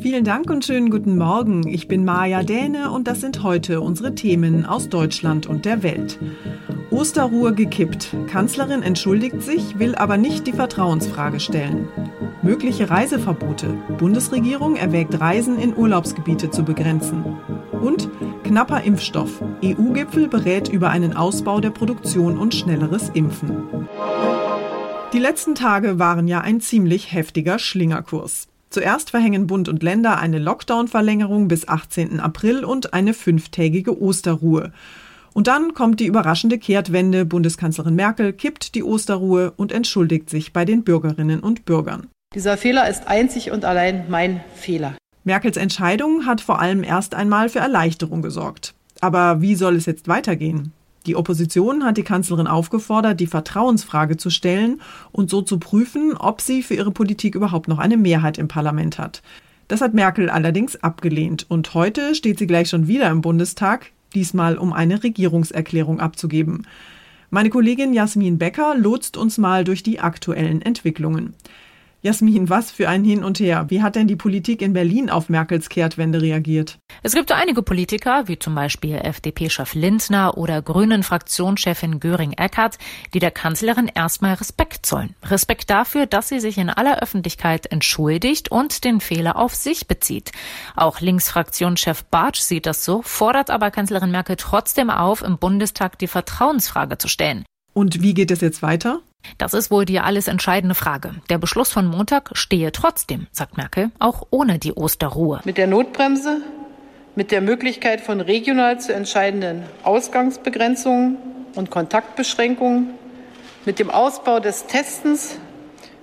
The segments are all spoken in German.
Vielen Dank und schönen guten Morgen. Ich bin Maja Däne und das sind heute unsere Themen aus Deutschland und der Welt. Osterruhe gekippt. Kanzlerin entschuldigt sich, will aber nicht die Vertrauensfrage stellen. Mögliche Reiseverbote. Bundesregierung erwägt Reisen in Urlaubsgebiete zu begrenzen. Und knapper Impfstoff. EU-Gipfel berät über einen Ausbau der Produktion und schnelleres Impfen. Die letzten Tage waren ja ein ziemlich heftiger Schlingerkurs. Zuerst verhängen Bund und Länder eine Lockdown-Verlängerung bis 18. April und eine fünftägige Osterruhe. Und dann kommt die überraschende Kehrtwende. Bundeskanzlerin Merkel kippt die Osterruhe und entschuldigt sich bei den Bürgerinnen und Bürgern. Dieser Fehler ist einzig und allein mein Fehler. Merkels Entscheidung hat vor allem erst einmal für Erleichterung gesorgt. Aber wie soll es jetzt weitergehen? Die Opposition hat die Kanzlerin aufgefordert, die Vertrauensfrage zu stellen und so zu prüfen, ob sie für ihre Politik überhaupt noch eine Mehrheit im Parlament hat. Das hat Merkel allerdings abgelehnt und heute steht sie gleich schon wieder im Bundestag, diesmal um eine Regierungserklärung abzugeben. Meine Kollegin Jasmin Becker lotst uns mal durch die aktuellen Entwicklungen. Jasmin, was für ein Hin und Her. Wie hat denn die Politik in Berlin auf Merkels Kehrtwende reagiert? Es gibt einige Politiker, wie zum Beispiel FDP-Chef Lindner oder Grünen-Fraktionschefin Göring-Eckardt, die der Kanzlerin erstmal Respekt zollen. Respekt dafür, dass sie sich in aller Öffentlichkeit entschuldigt und den Fehler auf sich bezieht. Auch Linksfraktionschef Bartsch sieht das so, fordert aber Kanzlerin Merkel trotzdem auf, im Bundestag die Vertrauensfrage zu stellen. Und wie geht es jetzt weiter? Das ist wohl die alles entscheidende Frage. Der Beschluss von Montag stehe trotzdem, sagt Merkel, auch ohne die Osterruhe. Mit der Notbremse, mit der Möglichkeit von regional zu entscheidenden Ausgangsbegrenzungen und Kontaktbeschränkungen, mit dem Ausbau des Testens,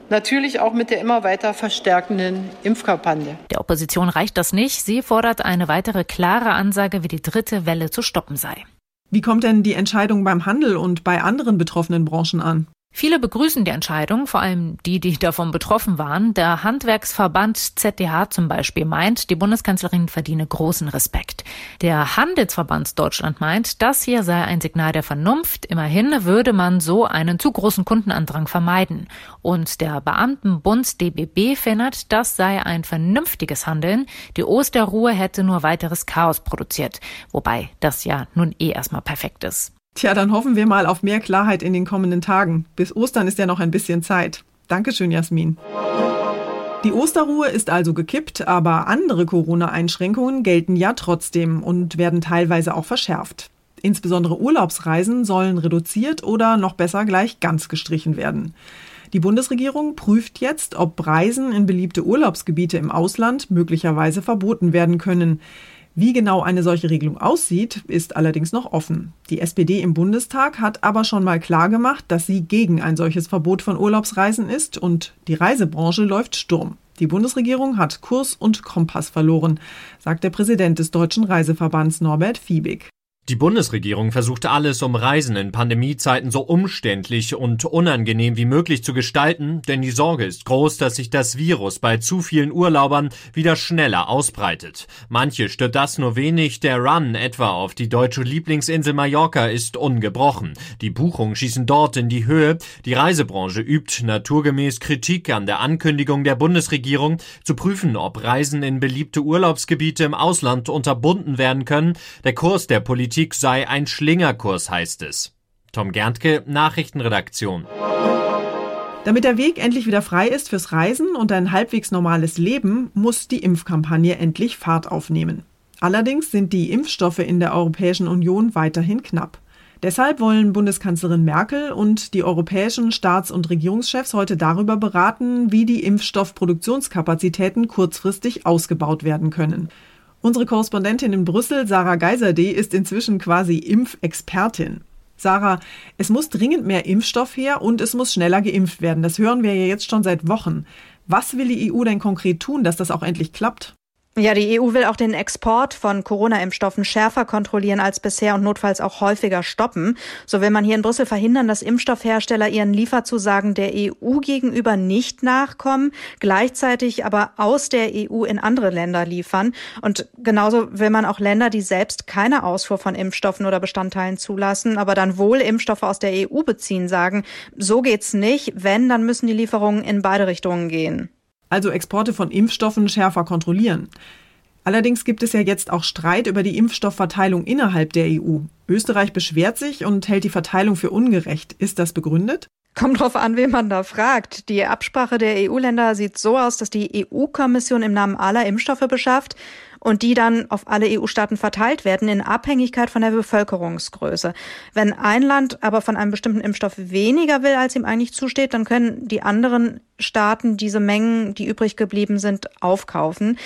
natürlich auch mit der immer weiter verstärkenden Impfkampagne. Der Opposition reicht das nicht. Sie fordert eine weitere klare Ansage, wie die dritte Welle zu stoppen sei. Wie kommt denn die Entscheidung beim Handel und bei anderen betroffenen Branchen an? Viele begrüßen die Entscheidung, vor allem die, die davon betroffen waren. Der Handwerksverband ZDH zum Beispiel meint, die Bundeskanzlerin verdiene großen Respekt. Der Handelsverband Deutschland meint, das hier sei ein Signal der Vernunft. Immerhin würde man so einen zu großen Kundenandrang vermeiden. Und der Beamtenbund DBB findet, das sei ein vernünftiges Handeln. Die Osterruhe hätte nur weiteres Chaos produziert. Wobei das ja nun eh erstmal perfekt ist. Tja, dann hoffen wir mal auf mehr Klarheit in den kommenden Tagen. Bis Ostern ist ja noch ein bisschen Zeit. Dankeschön, Jasmin. Die Osterruhe ist also gekippt, aber andere Corona-Einschränkungen gelten ja trotzdem und werden teilweise auch verschärft. Insbesondere Urlaubsreisen sollen reduziert oder noch besser gleich ganz gestrichen werden. Die Bundesregierung prüft jetzt, ob Reisen in beliebte Urlaubsgebiete im Ausland möglicherweise verboten werden können. Wie genau eine solche Regelung aussieht, ist allerdings noch offen. Die SPD im Bundestag hat aber schon mal klargemacht, dass sie gegen ein solches Verbot von Urlaubsreisen ist und die Reisebranche läuft Sturm. Die Bundesregierung hat Kurs und Kompass verloren, sagt der Präsident des Deutschen Reiseverbands Norbert Fiebig. Die Bundesregierung versucht alles, um Reisen in Pandemiezeiten so umständlich und unangenehm wie möglich zu gestalten, denn die Sorge ist groß, dass sich das Virus bei zu vielen Urlaubern wieder schneller ausbreitet. Manche stört das nur wenig, der Run etwa auf die deutsche Lieblingsinsel Mallorca ist ungebrochen. Die Buchungen schießen dort in die Höhe. Die Reisebranche übt naturgemäß Kritik an der Ankündigung der Bundesregierung, zu prüfen, ob Reisen in beliebte Urlaubsgebiete im Ausland unterbunden werden können. Der Kurs der Politik Politik sei ein Schlingerkurs, heißt es. Tom Gerntke, Nachrichtenredaktion. Damit der Weg endlich wieder frei ist fürs Reisen und ein halbwegs normales Leben, muss die Impfkampagne endlich Fahrt aufnehmen. Allerdings sind die Impfstoffe in der Europäischen Union weiterhin knapp. Deshalb wollen Bundeskanzlerin Merkel und die europäischen Staats- und Regierungschefs heute darüber beraten, wie die Impfstoffproduktionskapazitäten kurzfristig ausgebaut werden können. Unsere Korrespondentin in Brüssel, Sarah Geiserde, ist inzwischen quasi Impfexpertin. Sarah, es muss dringend mehr Impfstoff her und es muss schneller geimpft werden. Das hören wir ja jetzt schon seit Wochen. Was will die EU denn konkret tun, dass das auch endlich klappt? Ja, die EU will auch den Export von Corona-Impfstoffen schärfer kontrollieren als bisher und notfalls auch häufiger stoppen. So will man hier in Brüssel verhindern, dass Impfstoffhersteller ihren Lieferzusagen der EU gegenüber nicht nachkommen, gleichzeitig aber aus der EU in andere Länder liefern. Und genauso will man auch Länder, die selbst keine Ausfuhr von Impfstoffen oder Bestandteilen zulassen, aber dann wohl Impfstoffe aus der EU beziehen, sagen, so geht's nicht. Wenn, dann müssen die Lieferungen in beide Richtungen gehen also Exporte von Impfstoffen schärfer kontrollieren. Allerdings gibt es ja jetzt auch Streit über die Impfstoffverteilung innerhalb der EU. Österreich beschwert sich und hält die Verteilung für ungerecht. Ist das begründet? Kommt drauf an, wen man da fragt. Die Absprache der EU-Länder sieht so aus, dass die EU-Kommission im Namen aller Impfstoffe beschafft und die dann auf alle EU-Staaten verteilt werden in Abhängigkeit von der Bevölkerungsgröße. Wenn ein Land aber von einem bestimmten Impfstoff weniger will, als ihm eigentlich zusteht, dann können die anderen Staaten diese Mengen, die übrig geblieben sind, aufkaufen.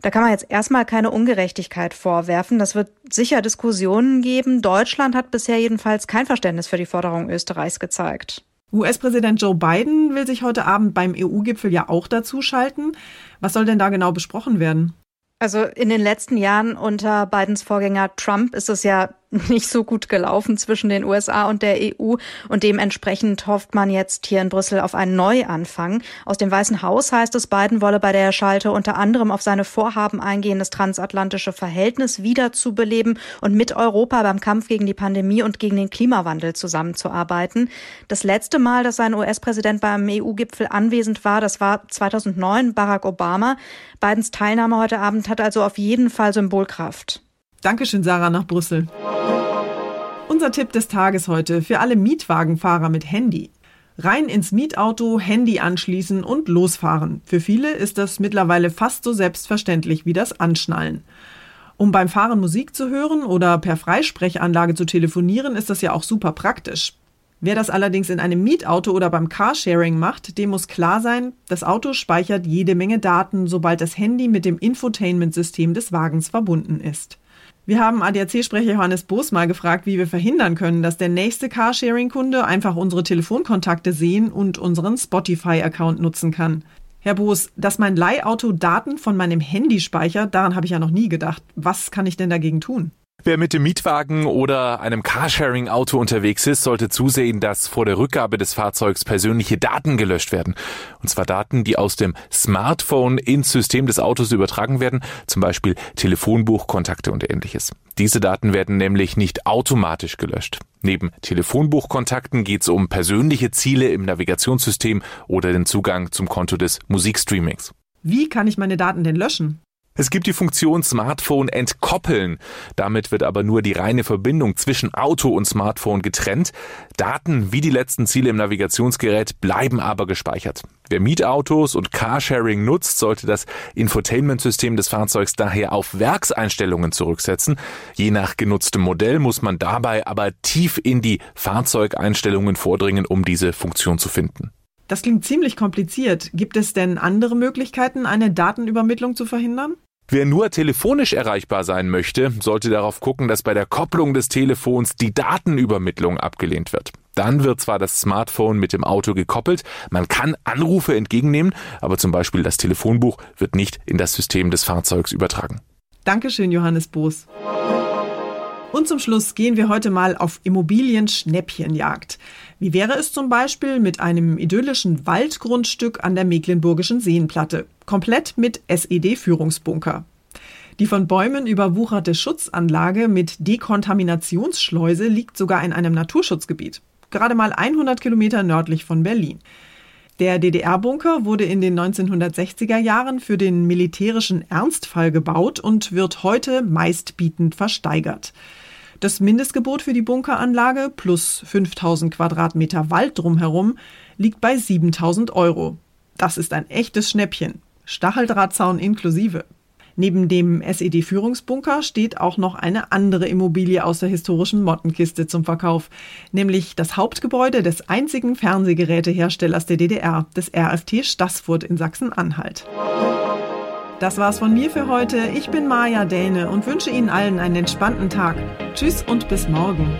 Da kann man jetzt erstmal keine Ungerechtigkeit vorwerfen. Das wird sicher Diskussionen geben. Deutschland hat bisher jedenfalls kein Verständnis für die Forderung Österreichs gezeigt. US-Präsident Joe Biden will sich heute Abend beim EU-Gipfel ja auch dazu schalten. Was soll denn da genau besprochen werden? Also in den letzten Jahren unter Bidens Vorgänger Trump ist es ja nicht so gut gelaufen zwischen den USA und der EU und dementsprechend hofft man jetzt hier in Brüssel auf einen Neuanfang. Aus dem Weißen Haus heißt es, Biden wolle bei der Schalte unter anderem auf seine Vorhaben eingehen, das transatlantische Verhältnis wiederzubeleben und mit Europa beim Kampf gegen die Pandemie und gegen den Klimawandel zusammenzuarbeiten. Das letzte Mal, dass ein US-Präsident beim EU-Gipfel anwesend war, das war 2009 Barack Obama. Bidens Teilnahme heute Abend hat also auf jeden Fall Symbolkraft. Dankeschön, Sarah, nach Brüssel. Unser Tipp des Tages heute für alle Mietwagenfahrer mit Handy. Rein ins Mietauto, Handy anschließen und losfahren. Für viele ist das mittlerweile fast so selbstverständlich wie das Anschnallen. Um beim Fahren Musik zu hören oder per Freisprechanlage zu telefonieren, ist das ja auch super praktisch. Wer das allerdings in einem Mietauto oder beim Carsharing macht, dem muss klar sein, das Auto speichert jede Menge Daten, sobald das Handy mit dem Infotainment-System des Wagens verbunden ist. Wir haben ADAC-Sprecher Johannes Boos mal gefragt, wie wir verhindern können, dass der nächste Carsharing-Kunde einfach unsere Telefonkontakte sehen und unseren Spotify-Account nutzen kann. Herr Boos, dass mein Leihauto Daten von meinem Handy speichert, daran habe ich ja noch nie gedacht. Was kann ich denn dagegen tun? Wer mit dem Mietwagen oder einem Carsharing-Auto unterwegs ist, sollte zusehen, dass vor der Rückgabe des Fahrzeugs persönliche Daten gelöscht werden. Und zwar Daten, die aus dem Smartphone ins System des Autos übertragen werden, zum Beispiel Telefonbuch, Kontakte und ähnliches. Diese Daten werden nämlich nicht automatisch gelöscht. Neben Telefonbuchkontakten geht es um persönliche Ziele im Navigationssystem oder den Zugang zum Konto des Musikstreamings. Wie kann ich meine Daten denn löschen? Es gibt die Funktion Smartphone entkoppeln. Damit wird aber nur die reine Verbindung zwischen Auto und Smartphone getrennt. Daten wie die letzten Ziele im Navigationsgerät bleiben aber gespeichert. Wer Mietautos und Carsharing nutzt, sollte das Infotainment-System des Fahrzeugs daher auf Werkseinstellungen zurücksetzen. Je nach genutztem Modell muss man dabei aber tief in die Fahrzeugeinstellungen vordringen, um diese Funktion zu finden. Das klingt ziemlich kompliziert. Gibt es denn andere Möglichkeiten, eine Datenübermittlung zu verhindern? Wer nur telefonisch erreichbar sein möchte, sollte darauf gucken, dass bei der Kopplung des Telefons die Datenübermittlung abgelehnt wird. Dann wird zwar das Smartphone mit dem Auto gekoppelt, man kann Anrufe entgegennehmen, aber zum Beispiel das Telefonbuch wird nicht in das System des Fahrzeugs übertragen. Dankeschön, Johannes Boos. Und zum Schluss gehen wir heute mal auf Immobilien-Schnäppchenjagd. Wie wäre es zum Beispiel mit einem idyllischen Waldgrundstück an der Mecklenburgischen Seenplatte, komplett mit SED-Führungsbunker? Die von Bäumen überwucherte Schutzanlage mit Dekontaminationsschleuse liegt sogar in einem Naturschutzgebiet, gerade mal 100 Kilometer nördlich von Berlin. Der DDR-Bunker wurde in den 1960er Jahren für den militärischen Ernstfall gebaut und wird heute meistbietend versteigert. Das Mindestgebot für die Bunkeranlage plus 5000 Quadratmeter Wald drumherum liegt bei 7000 Euro. Das ist ein echtes Schnäppchen. Stacheldrahtzaun inklusive. Neben dem SED-Führungsbunker steht auch noch eine andere Immobilie aus der historischen Mottenkiste zum Verkauf, nämlich das Hauptgebäude des einzigen Fernsehgeräteherstellers der DDR, des RFT Stassfurt in Sachsen-Anhalt. Das war's von mir für heute. Ich bin Maja Däne und wünsche Ihnen allen einen entspannten Tag. Tschüss und bis morgen.